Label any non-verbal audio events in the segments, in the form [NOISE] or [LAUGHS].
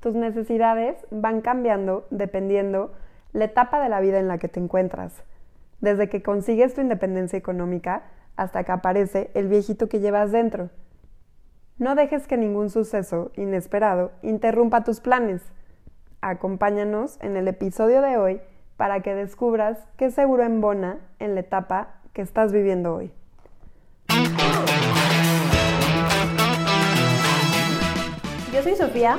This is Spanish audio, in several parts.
Tus necesidades van cambiando dependiendo la etapa de la vida en la que te encuentras, desde que consigues tu independencia económica hasta que aparece el viejito que llevas dentro. No dejes que ningún suceso inesperado interrumpa tus planes. Acompáñanos en el episodio de hoy para que descubras qué seguro embona en la etapa que estás viviendo hoy. Yo soy Sofía.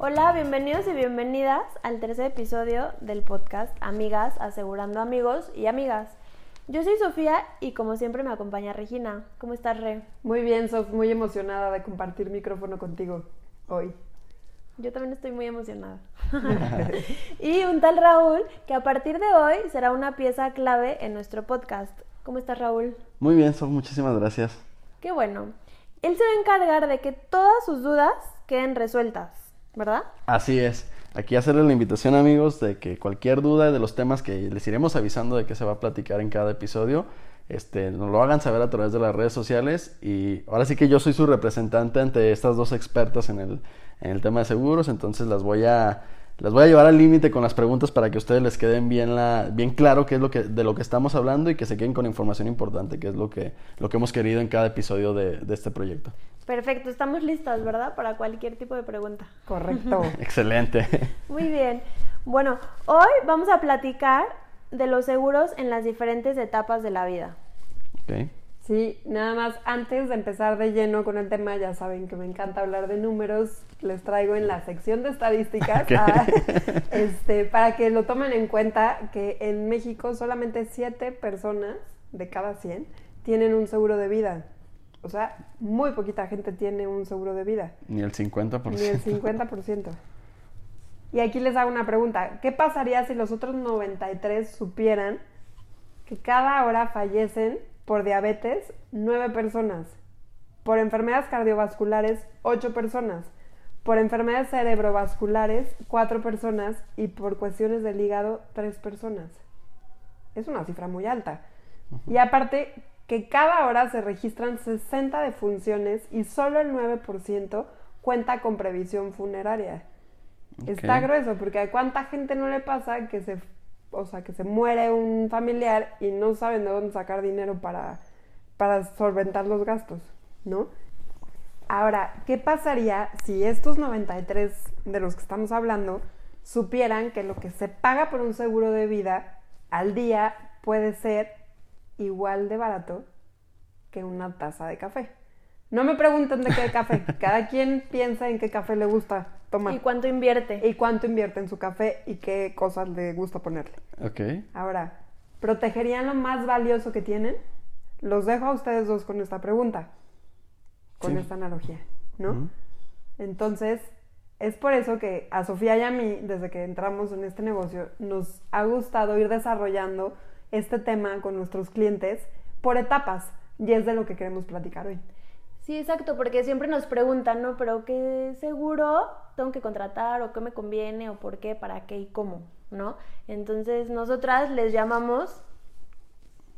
Hola, bienvenidos y bienvenidas al tercer episodio del podcast Amigas Asegurando Amigos y Amigas. Yo soy Sofía y como siempre me acompaña Regina. ¿Cómo estás, Re? Muy bien, Sof, muy emocionada de compartir micrófono contigo hoy. Yo también estoy muy emocionada. [LAUGHS] [LAUGHS] y un tal Raúl que a partir de hoy será una pieza clave en nuestro podcast. ¿Cómo estás, Raúl? Muy bien, Sof, muchísimas gracias. Qué bueno. Él se va a encargar de que todas sus dudas queden resueltas, ¿verdad? Así es. Aquí hacerles la invitación, amigos, de que cualquier duda de los temas que les iremos avisando de qué se va a platicar en cada episodio, este, nos lo hagan saber a través de las redes sociales. Y ahora sí que yo soy su representante ante estas dos expertas en el, en el tema de seguros, entonces las voy a las voy a llevar al límite con las preguntas para que a ustedes les queden bien, la, bien claro qué es lo que, de lo que estamos hablando y que se queden con información importante, que es lo que, lo que hemos querido en cada episodio de, de este proyecto. Perfecto, estamos listas, ¿verdad? Para cualquier tipo de pregunta. Correcto. [LAUGHS] [LAUGHS] Excelente. Muy bien. Bueno, hoy vamos a platicar de los seguros en las diferentes etapas de la vida. Okay. Sí, nada más antes de empezar de lleno con el tema, ya saben que me encanta hablar de números, les traigo en la sección de estadísticas [LAUGHS] Okay. ah, este, para que lo tomen en cuenta que en México solamente 7 personas de cada 100 tienen un seguro de vida. O sea, muy poquita gente tiene un seguro de vida, Ni el 50%. ni el 50%. Y aquí les hago una pregunta, ¿qué pasaría si los otros 93 supieran que cada hora fallecen por diabetes 9 personas, por enfermedades cardiovasculares 8 personas, por enfermedades cerebrovasculares 4 personas y por cuestiones del hígado 3 personas? Es una cifra muy alta. Y aparte que cada hora se registran 60 defunciones y solo el 9% cuenta con previsión funeraria. Está grueso, porque a cuánta gente no le pasa que se, o sea, que se muere un familiar y no saben de dónde sacar dinero para, para solventar los gastos, ¿no? Ahora, ¿qué pasaría si estos 93 de los que estamos hablando supieran que lo que se paga por un seguro de vida al día puede ser igual de barato que una taza de café? No me pregunten de qué café, [LAUGHS] cada quien piensa en qué café le gusta tomar ¿Y cuánto invierte? y cuánto invierte en su café y qué cosas le gusta ponerle. Ok. Ahora, ¿protegerían lo más valioso que tienen? Los dejo a ustedes dos con esta pregunta, con Sí. esta analogía, ¿no? Entonces, es por eso que a Sofía y a mí, desde que entramos en este negocio, nos ha gustado ir desarrollando este tema con nuestros clientes por etapas y es de lo que queremos platicar hoy. Sí, exacto, porque siempre nos preguntan, ¿no? Pero ¿qué seguro tengo que contratar o qué me conviene o por qué, para qué y cómo, ¿no? Entonces, nosotras les llamamos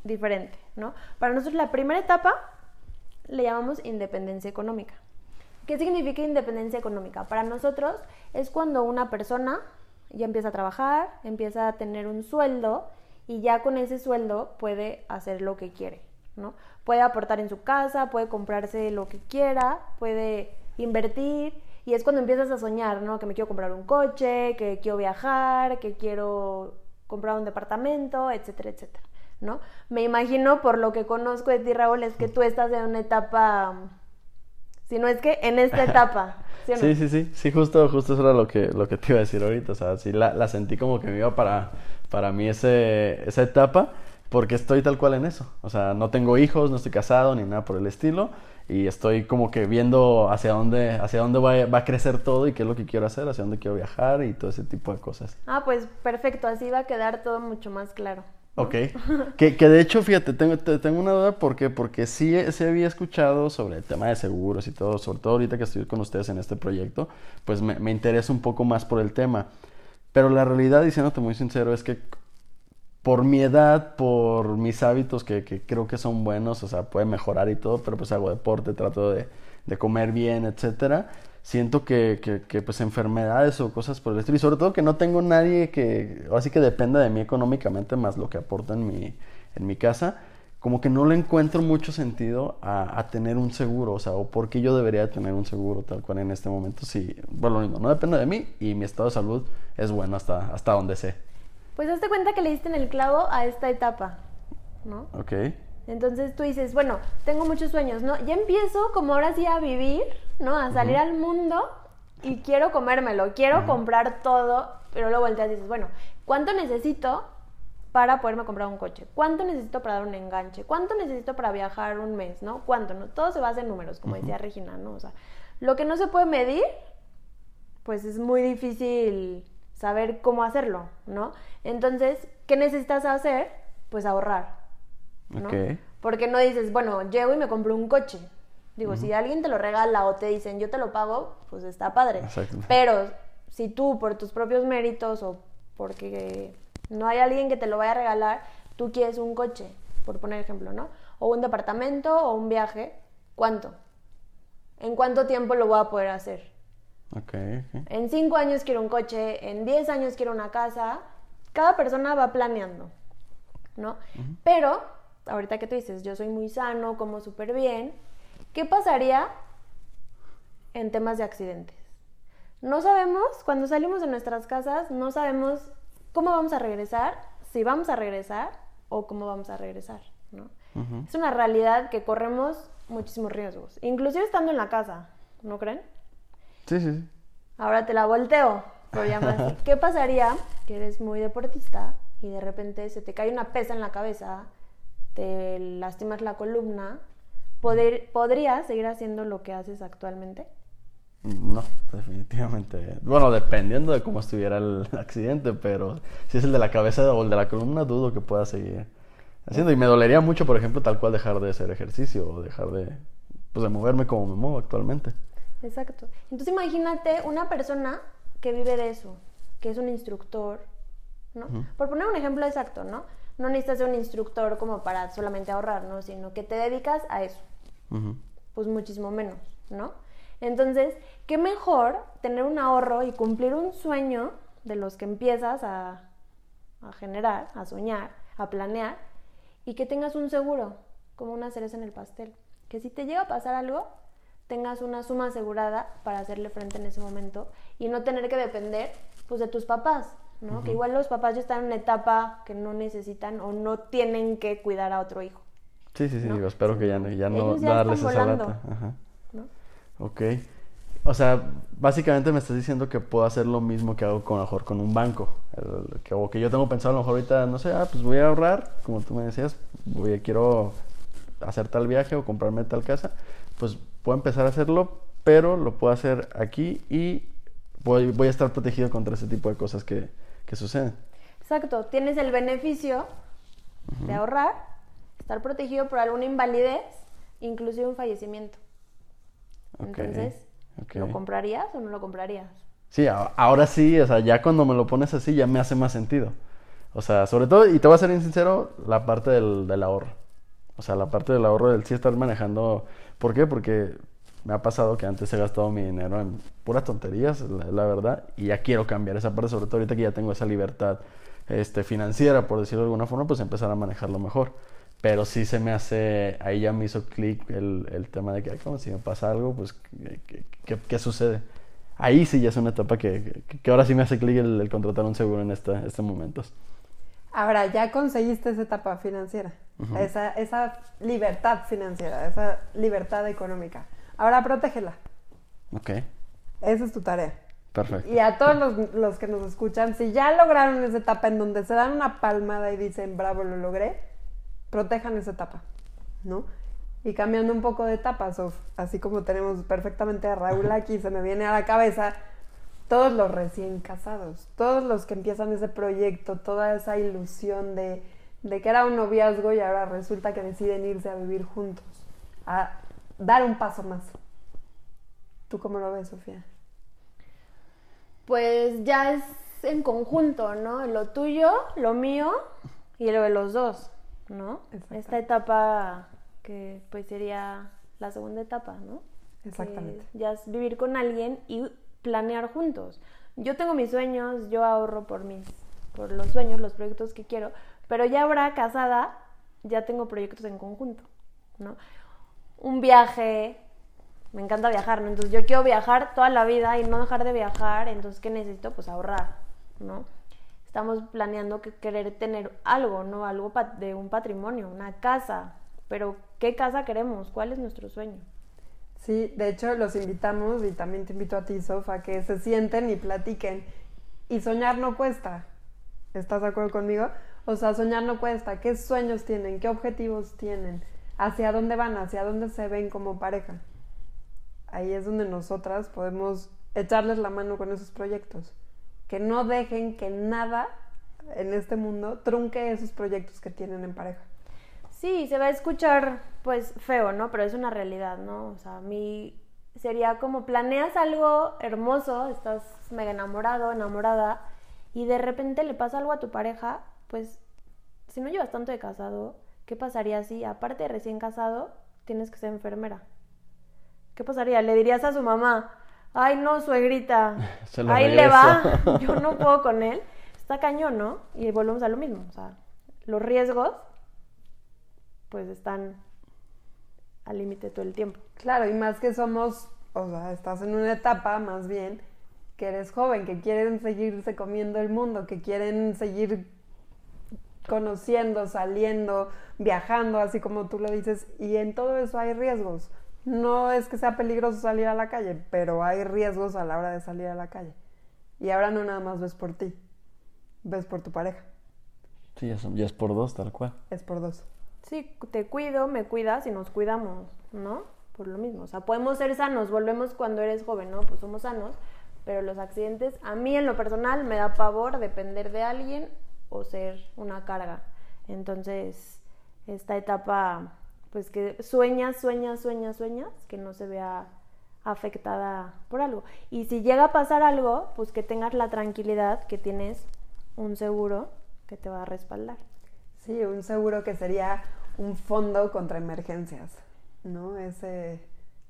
diferente, ¿no? Para nosotros la primera etapa le llamamos independencia económica. ¿Qué significa independencia económica? Para nosotros es cuando una persona ya empieza a trabajar, empieza a tener un sueldo y ya con ese sueldo puede hacer lo que quiere, ¿no? Puede aportar en su casa, puede comprarse lo que quiera, puede invertir y es cuando empiezas a soñar, ¿no? Que me quiero comprar un coche, que quiero viajar, que quiero comprar un departamento, etcétera, etcétera, ¿no? Me imagino por lo que conozco de ti, Raúl, es que tú estás en una etapa, si no es que en esta etapa, [LAUGHS] ¿sí o no? Sí, sí, sí, sí, justo, justo eso era lo que, lo que te iba a decir ahorita, o sea, sí la, la sentí como que me iba para, para mí ese, esa etapa, porque estoy tal cual en eso, o sea, no tengo hijos, no estoy casado ni nada por el estilo, y estoy como que viendo hacia dónde, hacia dónde va, va a crecer todo y qué es lo que quiero hacer, hacia dónde quiero viajar y todo ese tipo de cosas. Ah, pues perfecto, así va a quedar todo mucho más claro. Ok. [LAUGHS] que, que de hecho, fíjate, tengo, te- tengo una duda, ¿por qué? Porque sí, sí había escuchado sobre el tema de seguros y todo, sobre todo ahorita que estoy con ustedes en este proyecto, pues me, me interesa un poco más por el tema. Pero la realidad, diciéndote muy sincero, es que por mi edad, por mis hábitos que, que creo que son buenos, o sea, puede mejorar y todo, pero pues hago deporte, trato de, de comer bien, etcétera. Siento que, que, que, pues enfermedades o cosas por el estilo, y sobre todo que no tengo nadie que, así que dependa de mí económicamente más lo que aporta en mi, en mi casa, como que no le encuentro mucho sentido a, a tener un seguro, o sea, o por qué yo debería tener un seguro tal cual en este momento, si, bueno, mismo, no depende de mí y mi estado de salud es bueno hasta, hasta donde sé, Pues hazte cuenta que le diste en el clavo a esta etapa, ¿no? ¿ok? Entonces tú dices, bueno, tengo muchos sueños, ¿no? Ya empiezo como ahora sí a vivir, ¿no? A salir al mundo y quiero comérmelo, quiero comprar todo, pero luego volteas y dices, bueno, ¿cuánto necesito para poderme comprar un coche? ¿Cuánto necesito para dar un enganche? ¿Cuánto necesito para viajar un mes, ¿no? ¿Cuánto? ¿no? Todo se basa en números, como decía Regina, ¿no? O sea, lo que no se puede medir, pues es muy difícil saber cómo hacerlo, ¿no? Entonces, ¿qué necesitas hacer? Pues ahorrar. ¿no? Ok. Porque no dices, bueno, llego y me compro un coche. Digo, si alguien te lo regala o te dicen, yo te lo pago, pues está padre. Exacto. Pero si tú, por tus propios méritos o porque no hay alguien que te lo vaya a regalar, tú quieres un coche, por poner ejemplo, ¿no? O un departamento o un viaje, ¿cuánto? ¿En cuánto tiempo lo voy a poder hacer? Ok, ok. En cinco años quiero un coche, en 10 años quiero una casa. Cada persona va planeando, ¿no? Pero, ahorita que tú dices, yo soy muy sano, como súper bien, ¿qué pasaría en temas de accidentes? No sabemos, cuando salimos de nuestras casas, no sabemos cómo vamos a regresar, si vamos a regresar o cómo vamos a regresar, ¿no? Ujú. Es una realidad que corremos muchísimos riesgos, inclusive estando en la casa, ¿no creen? Sí, sí, sí. Ahora te la volteo, por llamar así. ¿Qué pasaría que eres muy deportista y de repente se te cae una pesa en la cabeza, te lastimas la columna? ¿Poder- ¿Podrías seguir haciendo lo que haces actualmente? No, definitivamente. Bueno, dependiendo de cómo estuviera el [LAUGHS] accidente, pero si es el de la cabeza o el de la columna, dudo que pueda seguir haciendo. Y me dolería mucho, por ejemplo, tal cual dejar de hacer ejercicio o dejar de, pues, de moverme como me muevo actualmente. Exacto. Entonces imagínate una persona que vive de eso, que es un instructor, ¿no? Por poner un ejemplo exacto, ¿no? No necesitas ser un instructor como para solamente ahorrar, ¿no? Sino que te dedicas a eso. Ujú. pues muchísimo menos, ¿no? Entonces, qué mejor tener un ahorro y cumplir un sueño de los que empiezas a, a generar, a soñar, a planear, y que tengas un seguro, como una cereza en el pastel. Que si te llega a pasar algo, tengas una suma asegurada para hacerle frente en ese momento y no tener que depender pues de tus papás, ¿no? Que igual los papás ya están en una etapa que no necesitan o no tienen que cuidar a otro hijo, Sí, sí, sí, ¿no? digo, espero que ya, no- ya no ya darles esa lata. Ajá. ¿no? Ok. O sea, básicamente me estás diciendo que puedo hacer lo mismo que hago con, a lo mejor con un banco. El- que, o que yo tengo pensado a lo mejor ahorita, no sé, ah, pues voy a ahorrar, como tú me decías, voy a, quiero hacer tal viaje o comprarme tal casa. Pues puedo empezar a hacerlo, pero lo puedo hacer aquí y voy, voy a estar protegido contra ese tipo de cosas que, que suceden. Exacto, tienes el beneficio de ahorrar, estar protegido por alguna invalidez, inclusive un fallecimiento. Ok, Entonces, ok. ¿lo comprarías o no lo comprarías? Sí, ahora sí, o sea, ya cuando me lo pones así ya me hace más sentido. O sea, sobre todo, y te voy a ser bien sincero, la parte del, del ahorro. O sea, la parte del ahorro del sí estar manejando. ¿Por qué? Porque me ha pasado que antes he gastado mi dinero en puras tonterías, la, verdad, y ya quiero cambiar esa parte, sobre todo ahorita que ya tengo esa libertad este, financiera, por decirlo de alguna forma, pues empezar a manejarlo mejor. Pero sí se me hace, ahí ya me hizo clic el, tema de que, "Ay, como si me pasa algo, pues, ¿qué, sucede? Ahí sí ya es una etapa que, ahora sí me hace clic el, el contratar un seguro en esta, este momentos. Ahora, ya conseguiste esa etapa financiera, esa, esa libertad financiera, esa libertad económica. Ahora protégela. Ok, Esa es tu tarea. perfecto. Y a todos los, los que nos escuchan, si ya lograron esa etapa en donde se dan una palmada y dicen, bravo, lo logré, protejan esa etapa, ¿no? Y cambiando un poco de etapas, así como tenemos perfectamente a Raúl aquí, se me viene a la cabeza todos los recién casados, todos los que empiezan ese proyecto, toda esa ilusión de, de que era un noviazgo y ahora resulta que deciden irse a vivir juntos, a dar un paso más. ¿Tú cómo lo ves, Sofía? Pues ya es en conjunto, ¿no? Lo tuyo, lo mío y lo de los dos, ¿no? Esta etapa que pues sería la segunda etapa, ¿no? Exactamente. Que ya es vivir con alguien y planear juntos. Yo tengo mis sueños, yo ahorro por mis, por los sueños, los proyectos que quiero, pero ya ahora casada, ya tengo proyectos en conjunto, ¿no? Un viaje, me encanta viajar, ¿no? Entonces yo quiero viajar toda la vida y no dejar de viajar, entonces ¿qué necesito? Pues ahorrar, ¿no? Estamos planeando que querer tener algo, ¿no? Algo de un patrimonio, una casa, pero ¿qué casa queremos? ¿Cuál es nuestro sueño? Sí, de hecho los invitamos y también te invito a ti, Sof, a que se sienten y platiquen. Y soñar no cuesta. ¿Estás de acuerdo conmigo? O sea, soñar no cuesta. ¿Qué sueños tienen? ¿Qué objetivos tienen? ¿Hacia dónde van? ¿Hacia dónde se ven como pareja? Ahí es donde nosotras podemos echarles la mano con esos proyectos. Que no dejen que nada en este mundo trunque esos proyectos que tienen en pareja. Sí, se va a escuchar pues feo, ¿no? Pero es una realidad, ¿no? O sea, a mí sería como planeas algo hermoso, estás mega enamorado, enamorada, y de repente le pasa algo a tu pareja, pues si no llevas tanto de casado, ¿qué pasaría si, aparte de recién casado, tienes que ser enfermera? ¿Qué pasaría? Le dirías a su mamá, ay no, suegrita, [LAUGHS] Se lo ahí le va, regreso". [LAUGHS] yo no puedo con él. Está cañón, ¿no? Y volvemos a lo mismo, o sea, los riesgos pues están al límite todo el tiempo. Claro, y más que somos, o sea, estás en una etapa más bien que eres joven, que quieren seguirse comiendo el mundo, que quieren seguir conociendo, saliendo, viajando, así como tú lo dices, y en todo eso hay riesgos. No es que sea peligroso salir a la calle, pero hay riesgos a la hora de salir a la calle. Y ahora no nada más ves por ti, ves por tu pareja, Sí, ya, son- ya es por dos, tal cual. es por dos. Sí, te cuido, me cuidas y nos cuidamos, ¿no? Por lo mismo. O sea, podemos ser sanos, volvemos cuando eres joven, ¿no? Pues somos sanos, pero los accidentes, a mí en lo personal me da pavor depender de alguien o ser una carga. Entonces, esta etapa, pues que sueñas, sueñas, sueñas, sueñas, que no se vea afectada por algo. Y si llega a pasar algo, pues que tengas la tranquilidad que tienes un seguro que te va a respaldar. Sí, un seguro que sería un fondo contra emergencias, ¿no? Ese,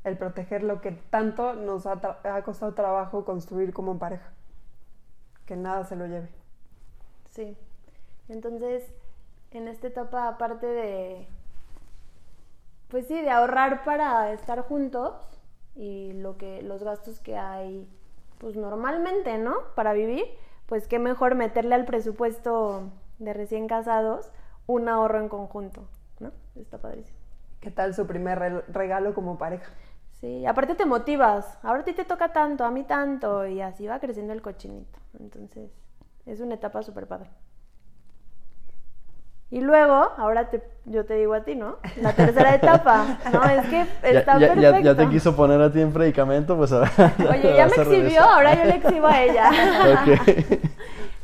el proteger lo que tanto nos ha, ha costado trabajo construir como pareja. Que nada se lo lleve. Sí. Entonces, en esta etapa, aparte de, pues sí, de ahorrar para estar juntos y lo que, los gastos que hay, pues normalmente, ¿no? Para vivir, pues qué mejor meterle al presupuesto de recién casados un ahorro en conjunto, ¿no? Está padrísimo. ¿Qué tal su primer re- regalo como pareja? Sí, aparte te motivas. Ahora a ti te toca tanto, a mí tanto, y así va creciendo el cochinito. Entonces, es una etapa súper padre. Y luego, ahora te, yo te digo a ti, ¿no? La tercera etapa, ¿no? [LAUGHS] Es que está ya, ya- perfecto. ya te quiso poner a ti en predicamento, pues ahora. [LAUGHS] Oye, [LAUGHS] ya me exhibió, ahora yo le exhibo a ella.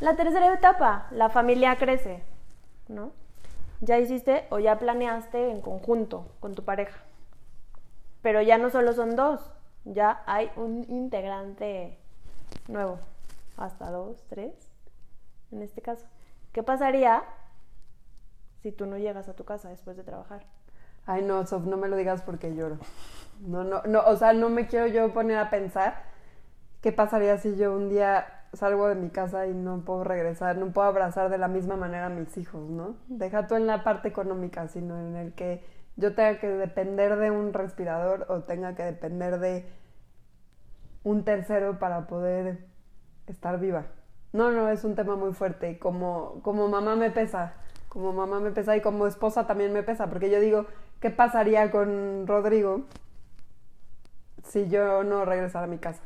La tercera etapa, la familia crece, ¿no? Ya hiciste o ya planeaste en conjunto con tu pareja. Pero ya no solo son dos, ya hay un integrante nuevo, hasta dos, tres, en este caso. ¿Qué pasaría si tú no llegas a tu casa después de trabajar? Ay, no, Sof, no me lo digas porque lloro. No, no, no, o sea, no me quiero yo poner a pensar qué pasaría si yo un día salgo de mi casa y no puedo regresar, no puedo abrazar de la misma manera a mis hijos, ¿no? Deja tú en la parte económica, sino en el que yo tenga que depender de un respirador o tenga que depender de un tercero para poder estar viva. No, no, es un tema muy fuerte. Como, como mamá me pesa, como mamá me pesa y como esposa también me pesa, porque yo digo, ¿qué pasaría con Rodrigo si yo no regresara a mi casa?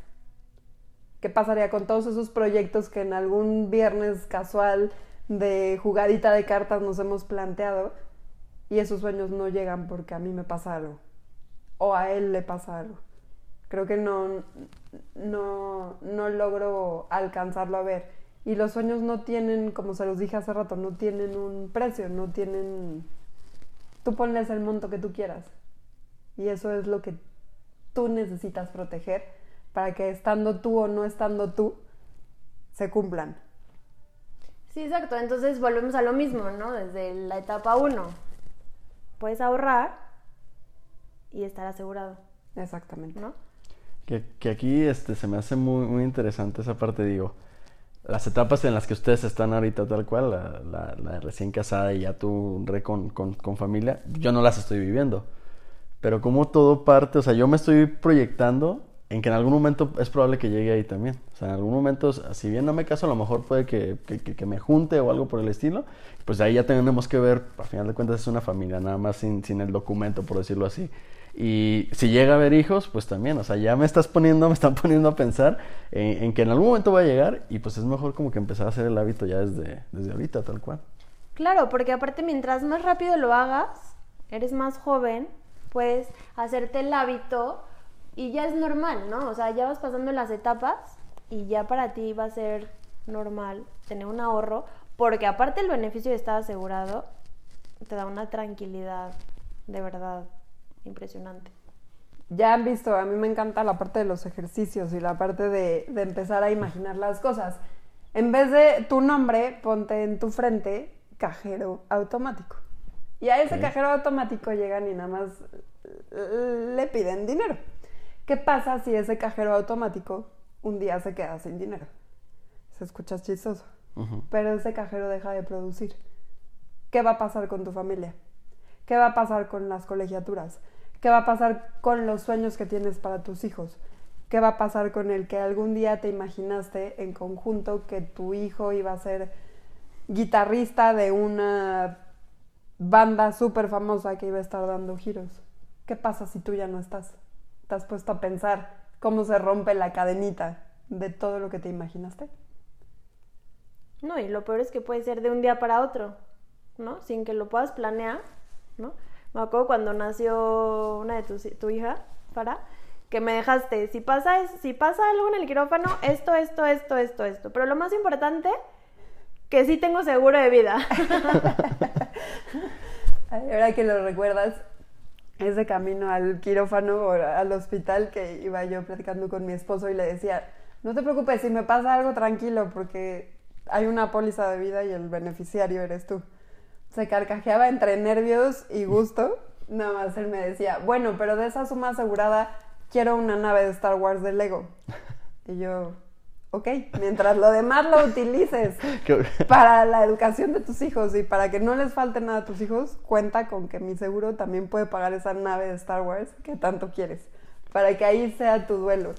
¿Qué pasaría con todos esos proyectos que en algún viernes casual de jugadita de cartas nos hemos planteado y esos sueños no llegan porque a mí me pasa algo o a él le pasa algo. Creo que no, no, no logro alcanzarlo a ver. Y los sueños no tienen, como se los dije hace rato, no tienen un precio, no tienen... Tú ponles el monto que tú quieras. Y eso es lo que tú necesitas proteger para que estando tú o no estando tú, se cumplan. Sí, exacto. Entonces volvemos a lo mismo, ¿no? Desde la etapa 1. Puedes ahorrar y estar asegurado, Exactamente. ¿no? Que, que aquí este, se me hace muy, muy interesante esa parte, digo. Las etapas en las que ustedes están ahorita, tal cual, la, la- la recién casada y ya tú re con, con- con familia, yo no las estoy viviendo. Pero como todo parte, o sea, yo me estoy proyectando en que en algún momento es probable que llegue ahí también. O sea, en algún momento, si bien no me caso, a lo mejor puede que, que- que- me junte o algo por el estilo. Pues ahí ya tenemos que ver, al final de cuentas es una familia, nada más sin, sin el documento, por decirlo así. Y si llega a haber hijos, pues también, o sea, ya me estás poniendo, [LAUGHS] me están poniendo a pensar en, en que en algún momento va a llegar y pues es mejor como que empezar a hacer el hábito ya desde, desde ahorita, tal cual. Claro, porque aparte mientras más rápido lo hagas, eres más joven, puedes hacerte el hábito y ya es normal, ¿no? O sea, ya vas pasando las etapas y ya para ti va a ser normal tener un ahorro, porque aparte el beneficio de estar asegurado te da una tranquilidad de verdad impresionante. Ya han visto, a mí me encanta la parte de los ejercicios y la parte de, de empezar a imaginar las cosas. En vez de tu nombre, ponte en tu frente cajero automático. Y a ese cajero automático llegan y nada más le piden dinero. ¿Qué pasa si ese cajero automático un día se queda sin dinero? Se escucha chistoso, pero ese cajero deja de producir. ¿Qué va a pasar con tu familia? ¿Qué va a pasar con las colegiaturas? ¿Qué va a pasar con los sueños que tienes para tus hijos? ¿Qué va a pasar con el que algún día te imaginaste en conjunto que tu hijo iba a ser guitarrista de una banda súper famosa que iba a estar dando giros? ¿Qué pasa si tú ya no estás? ¿Te has puesto a pensar cómo se rompe la cadenita de todo lo que te imaginaste? No, y lo peor es que puede ser de un día para otro, ¿no? Sin que lo puedas planear, ¿no? Me acuerdo cuando nació una de tus, tu hija, para que me dejaste, si pasa, es- si pasa algo en el quirófano, esto, esto, esto, esto, esto. Pero lo más importante, que sí tengo seguro de vida. [LAUGHS] Ahora que lo recuerdas, ese camino al quirófano o al hospital que iba yo platicando con mi esposo y le decía, no te preocupes, si me pasa algo tranquilo porque hay una póliza de vida y el beneficiario eres tú. Se carcajeaba entre nervios y gusto. [LAUGHS] Nada más él me decía, bueno, pero de esa suma asegurada quiero una nave de Star Wars de Lego. [LAUGHS] Y yo, ok, mientras lo demás lo utilices [LAUGHS] [LAUGHS] para la educación de tus hijos y para que no les falte nada a tus hijos, cuenta con que mi seguro también puede pagar esa nave de Star Wars que tanto quieres, para que ahí sea tu duelo.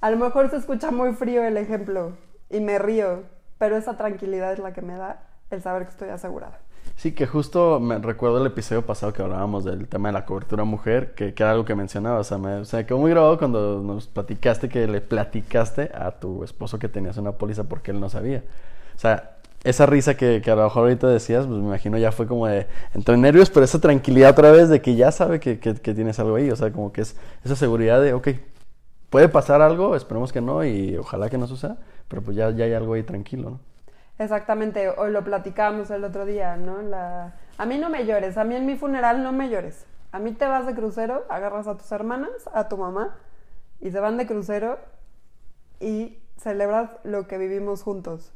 A lo mejor se escucha muy frío el ejemplo y me río, pero esa tranquilidad es la que me da el saber que estoy asegurada. Sí, que justo me recuerdo el episodio pasado que hablábamos del tema de la cobertura mujer, que, que era algo que mencionaba. O sea, me, o sea, quedó muy grabado cuando nos platicaste que le platicaste a tu esposo que tenías una póliza porque él no sabía. O sea, esa risa que, que a lo mejor ahorita decías, pues me imagino ya fue como de entre nervios, pero esa tranquilidad otra vez de que ya sabe que, que- que tienes algo ahí. O sea, como que es esa seguridad de, ok, puede pasar algo, esperemos que no y ojalá que no suceda, pero pues ya, ya hay algo ahí tranquilo, ¿no? Exactamente, hoy lo platicábamos el otro día, ¿no? La... A mí no me llores, a mí en mi funeral no me llores. A mí te vas de crucero, agarras a tus hermanas, a tu mamá, y se van de crucero y celebras lo que vivimos juntos.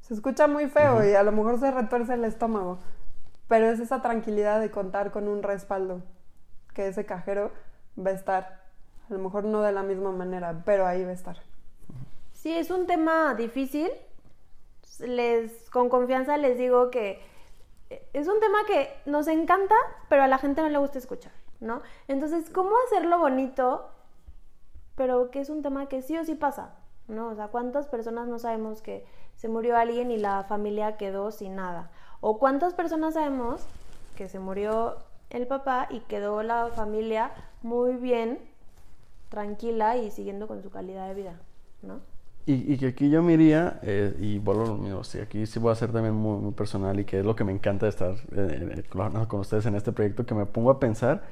Se escucha muy feo y a lo mejor se retuerce el estómago, pero es esa tranquilidad de contar con un respaldo, que ese cajero va a estar, a lo mejor no de la misma manera, pero ahí va a estar. Sí, es un tema difícil. Les, con confianza les digo que es un tema que nos encanta, pero a la gente no le gusta escuchar, ¿no? Entonces, ¿cómo hacerlo bonito? Pero que es un tema que sí o sí pasa, ¿no? O sea, ¿cuántas personas no sabemos que se murió alguien y la familia quedó sin nada? ¿O cuántas personas sabemos que se murió el papá y quedó la familia muy bien, tranquila y siguiendo con su calidad de vida, ¿no? Y, que aquí yo me eh, y vuelvo a lo mismo, sí, aquí sí voy a ser también muy, personal y que es lo que me encanta de estar eh, eh, con ustedes en este proyecto, que me pongo a pensar,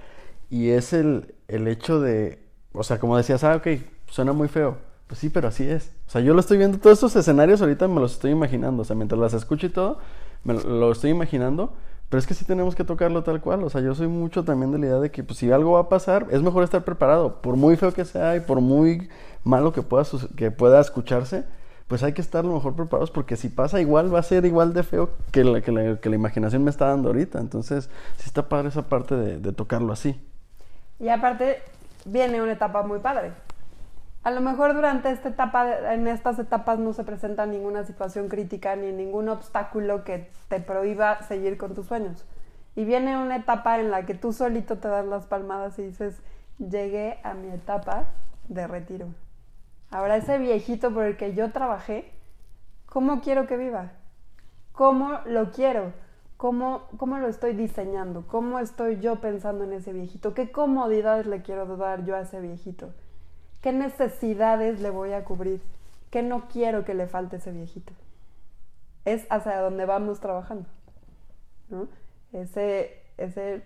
y es el, el hecho de, o sea, como decías, ah, ok, suena muy feo, pues sí, pero así es. O sea, yo lo estoy viendo, todos estos escenarios ahorita me los estoy imaginando, o sea, mientras las escucho y todo, me lo estoy imaginando, pero es que sí tenemos que tocarlo tal cual, o sea, yo soy mucho también de la idea de que pues, si algo va a pasar, es mejor estar preparado, por muy feo que sea y por muy malo que pueda, que pueda escucharse, pues hay que estar lo mejor preparados porque si pasa igual va a ser igual de feo que la, que la, que la imaginación me está dando ahorita, entonces sí está padre esa parte de, de tocarlo así. Y aparte viene una etapa muy padre. A lo mejor durante esta etapa, en estas etapas no se presenta ninguna situación crítica ni ningún obstáculo que te prohíba seguir con tus sueños. Y viene una etapa en la que tú solito te das las palmadas y dices, llegué a mi etapa de retiro. Ahora ese viejito por el que yo trabajé, ¿cómo quiero que viva? ¿Cómo lo quiero? ¿Cómo, ¿Cómo lo estoy diseñando? ¿Cómo estoy yo pensando en ese viejito? ¿Qué comodidades le quiero dar yo a ese viejito? ¿Qué necesidades le voy a cubrir? ¿Qué no quiero que le falte a ese viejito? Es hacia donde vamos trabajando. ¿no? Ese, ese,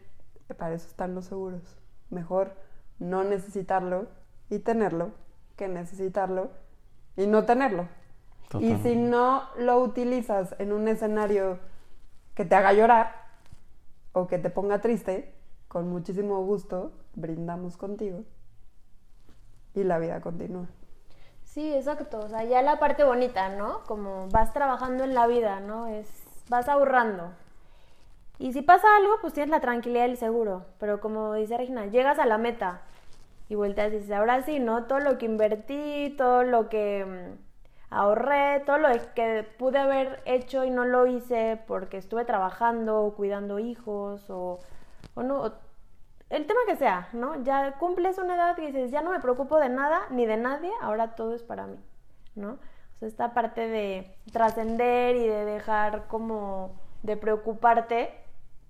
para eso están los seguros. Mejor no necesitarlo y tenerlo que necesitarlo y no tenerlo. Y si no lo utilizas en un escenario que te haga llorar o que te ponga triste, con muchísimo gusto brindamos contigo y la vida continúa. Sí, exacto. O sea, ya la parte bonita, ¿no? Como vas trabajando en la vida, ¿no? Es, vas ahorrando. Y si pasa algo, pues tienes la tranquilidad del seguro. Pero como dice Regina, llegas a la meta y vueltas y dices, ahora sí, ¿no? Todo lo que invertí, todo lo que mm, ahorré, todo lo que pude haber hecho y no lo hice porque estuve trabajando cuidando hijos o, o no, el tema que sea, ¿no? Ya cumples una edad y dices, ya no me preocupo de nada ni de nadie, ahora todo es para mí, ¿no? O sea, esta parte de trascender y de dejar como de preocuparte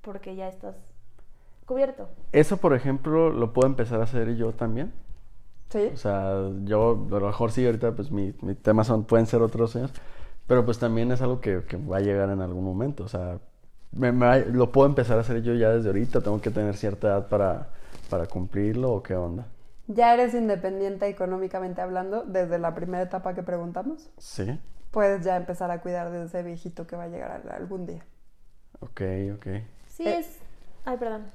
porque ya estás cubierto. Eso, por ejemplo, lo puedo empezar a hacer yo también. ¿Sí? O sea, yo a lo mejor sí, ahorita pues mi, mi tema son, pueden ser otros sueños, pero pues también es algo que, que va a llegar en algún momento. O sea, me- me lo puedo empezar a hacer yo ya desde ahorita, tengo que tener cierta edad para, para cumplirlo o qué onda. Ya eres independiente económicamente hablando desde la primera etapa que preguntamos. Sí, Puedes ya empezar a cuidar de ese viejito que va a llegar al- algún día. ok, ok. Sí, Eh. es. Ay, perdón.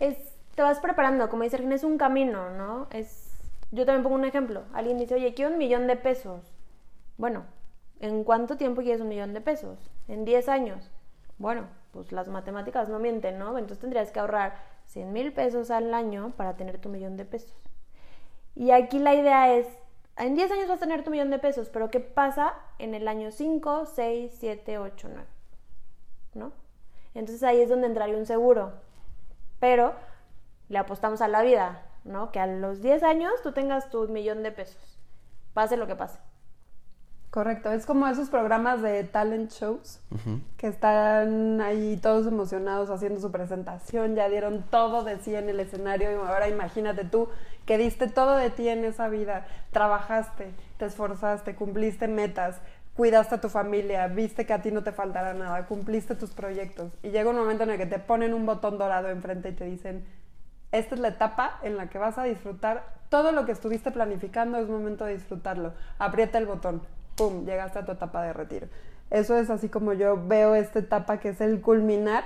Es. Te vas preparando, como dice Regina, es un camino, ¿no? Es. Yo también pongo un ejemplo. Alguien dice, oye, quiero un millón de pesos. Bueno, ¿en cuánto tiempo quieres un millón de pesos? ¿En 10 años? Bueno, pues las matemáticas no mienten, ¿no? Entonces tendrías que ahorrar 100 mil pesos al año para tener tu millón de pesos. Y aquí la idea es, en 10 años vas a tener tu millón de pesos, pero ¿qué pasa en el año 5, 6, 7, 8, 9? ¿No? Entonces ahí es donde entraría un seguro. Pero le apostamos a la vida, ¿no? Que a los 10 años tú tengas tu millón de pesos. Pase lo que pase. Correcto, es como esos programas de talent shows que están ahí todos emocionados haciendo su presentación, ya dieron todo de sí en el escenario y ahora imagínate tú que diste todo de ti en esa vida, trabajaste, te esforzaste, cumpliste metas, cuidaste a tu familia, viste que a ti no te faltará nada, cumpliste tus proyectos y llega un momento en el que te ponen un botón dorado enfrente y te dicen, esta es la etapa en la que vas a disfrutar todo lo que estuviste planificando, es momento de disfrutarlo. Aprieta el botón, ¡pum!, llegaste a tu etapa de retiro. Eso es así como yo veo esta etapa que es el culminar.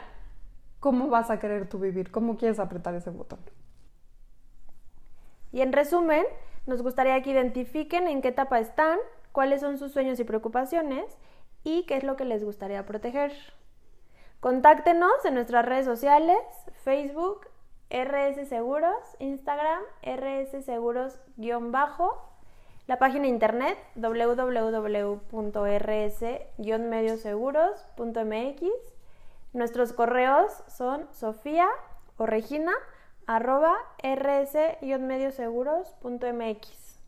¿Cómo vas a querer tú vivir? ¿Cómo quieres apretar ese botón? Y en resumen, nos gustaría que identifiquen en qué etapa están, cuáles son sus sueños y preocupaciones y qué es lo que les gustaría proteger. Contáctenos en nuestras redes sociales, Facebook, RS Seguros, Instagram, RS Seguros-bajo, la página de internet www.rs-medioseguros.mx. Nuestros correos son sofía o regina arroba rs-medioseguros.mx.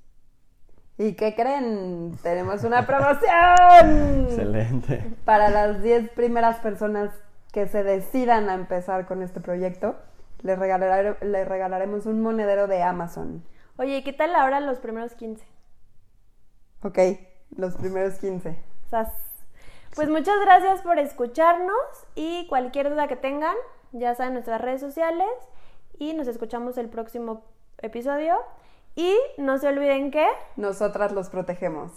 ¿Y qué creen? Tenemos una promoción [LAUGHS] Excelente. para las 10 primeras personas que se decidan a empezar con este proyecto. Les, les regalaremos un monedero de Amazon. Oye, ¿qué tal ahora los primeros 15? ¿Ok? los primeros 15. Sas. Pues muchas gracias por escucharnos y cualquier duda que tengan, ya saben nuestras redes sociales y nos escuchamos el próximo episodio. Y no se olviden que Nosotras los protegemos.